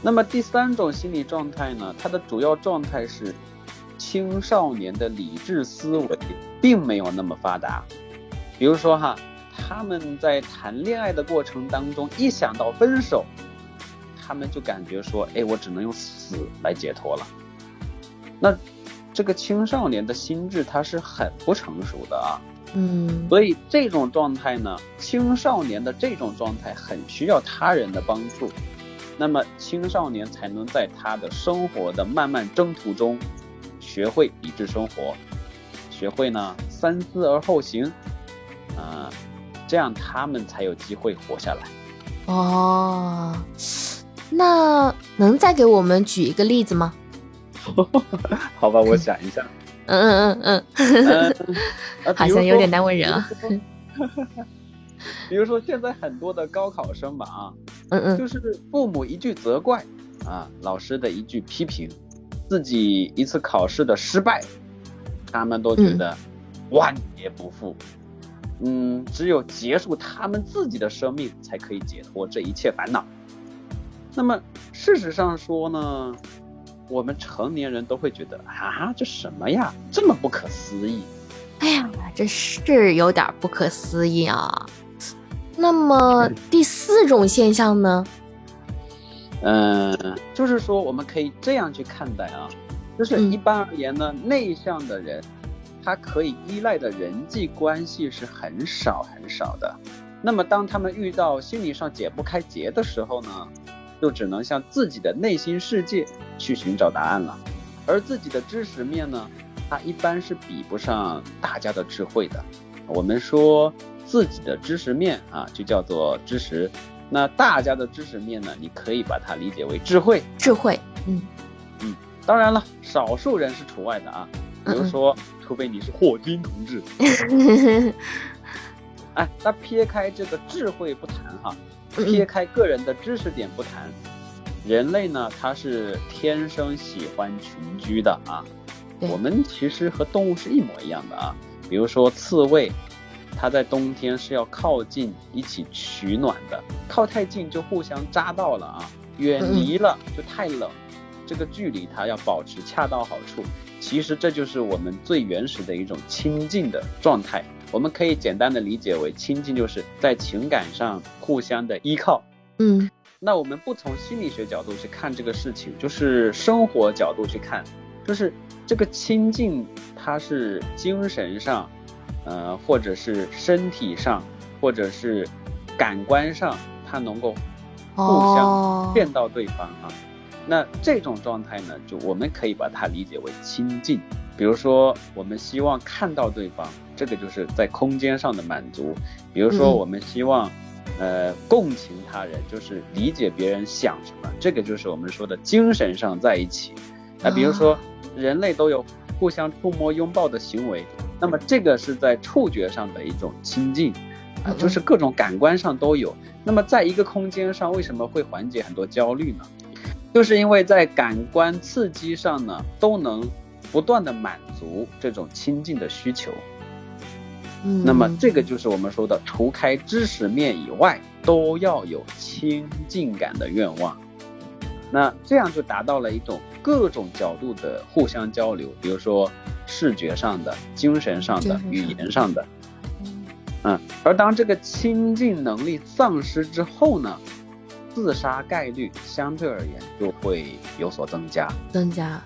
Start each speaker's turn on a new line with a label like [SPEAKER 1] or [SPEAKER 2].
[SPEAKER 1] 那么第三种心理状态呢，它的主要状态是青少年的理智思维并没有那么发达。比如说哈，他们在谈恋爱的过程当中，一想到分手，他们就感觉说，哎，我只能用死来解脱了。那这个青少年的心智他是很不成熟的啊。
[SPEAKER 2] 嗯，
[SPEAKER 1] 所以这种状态呢，青少年的这种状态很需要他人的帮助，那么青少年才能在他的生活的漫漫征途中，学会理智生活，学会呢三思而后行，啊，这样他们才有机会活下来。
[SPEAKER 2] 哦，那能再给我们举一个例子吗？
[SPEAKER 1] 好吧，我想一下。
[SPEAKER 2] 嗯嗯嗯嗯，好像有点难为人啊。
[SPEAKER 1] 比如说现在很多的高考生吧，啊，
[SPEAKER 2] 嗯嗯，
[SPEAKER 1] 就是父母一句责怪，啊，老师的一句批评，自己一次考试的失败，他们都觉得万劫不复。嗯，只有结束他们自己的生命，才可以解脱这一切烦恼。那么事实上说呢？我们成年人都会觉得啊，这什么呀，这么不可思议！
[SPEAKER 2] 哎呀，这是有点不可思议啊。那么第四种现象呢？
[SPEAKER 1] 嗯，就是说我们可以这样去看待啊，就是一般而言呢，内向的人，他可以依赖的人际关系是很少很少的。那么当他们遇到心理上解不开结的时候呢？就只能向自己的内心世界去寻找答案了，而自己的知识面呢，它一般是比不上大家的智慧的。我们说自己的知识面啊，就叫做知识；那大家的知识面呢，你可以把它理解为智慧。
[SPEAKER 2] 智慧，嗯
[SPEAKER 1] 嗯，当然了，少数人是除外的啊，比如说，除非你是霍金同志。哎，那撇开这个智慧不谈哈。撇开个人的知识点不谈，人类呢，它是天生喜欢群居的啊。我们其实和动物是一模一样的啊。比如说刺猬，它在冬天是要靠近一起取暖的，靠太近就互相扎到了啊。远离了就太冷，这个距离它要保持恰到好处。其实这就是我们最原始的一种亲近的状态。我们可以简单的理解为亲近，就是在情感上互相的依靠。
[SPEAKER 2] 嗯，
[SPEAKER 1] 那我们不从心理学角度去看这个事情，就是生活角度去看，就是这个亲近，它是精神上，呃，或者是身体上，或者是感官上，它能够互相见到对方啊。那这种状态呢，就我们可以把它理解为亲近。比如说，我们希望看到对方，这个就是在空间上的满足；比如说，我们希望，呃，共情他人，就是理解别人想什么，这个就是我们说的精神上在一起。那比如说，人类都有互相触摸、拥抱的行为，那么这个是在触觉上的一种亲近，啊，就是各种感官上都有。那么在一个空间上，为什么会缓解很多焦虑呢？就是因为在感官刺激上呢，都能。不断的满足这种亲近的需求，
[SPEAKER 2] 嗯，
[SPEAKER 1] 那么这个就是我们说的，除开知识面以外，都要有亲近感的愿望。那这样就达到了一种各种角度的互相交流，比如说视觉上的、精神上的、语言上的，嗯，而当这个亲近能力丧失之后呢，自杀概率相对而言就会有所增加，
[SPEAKER 2] 增加。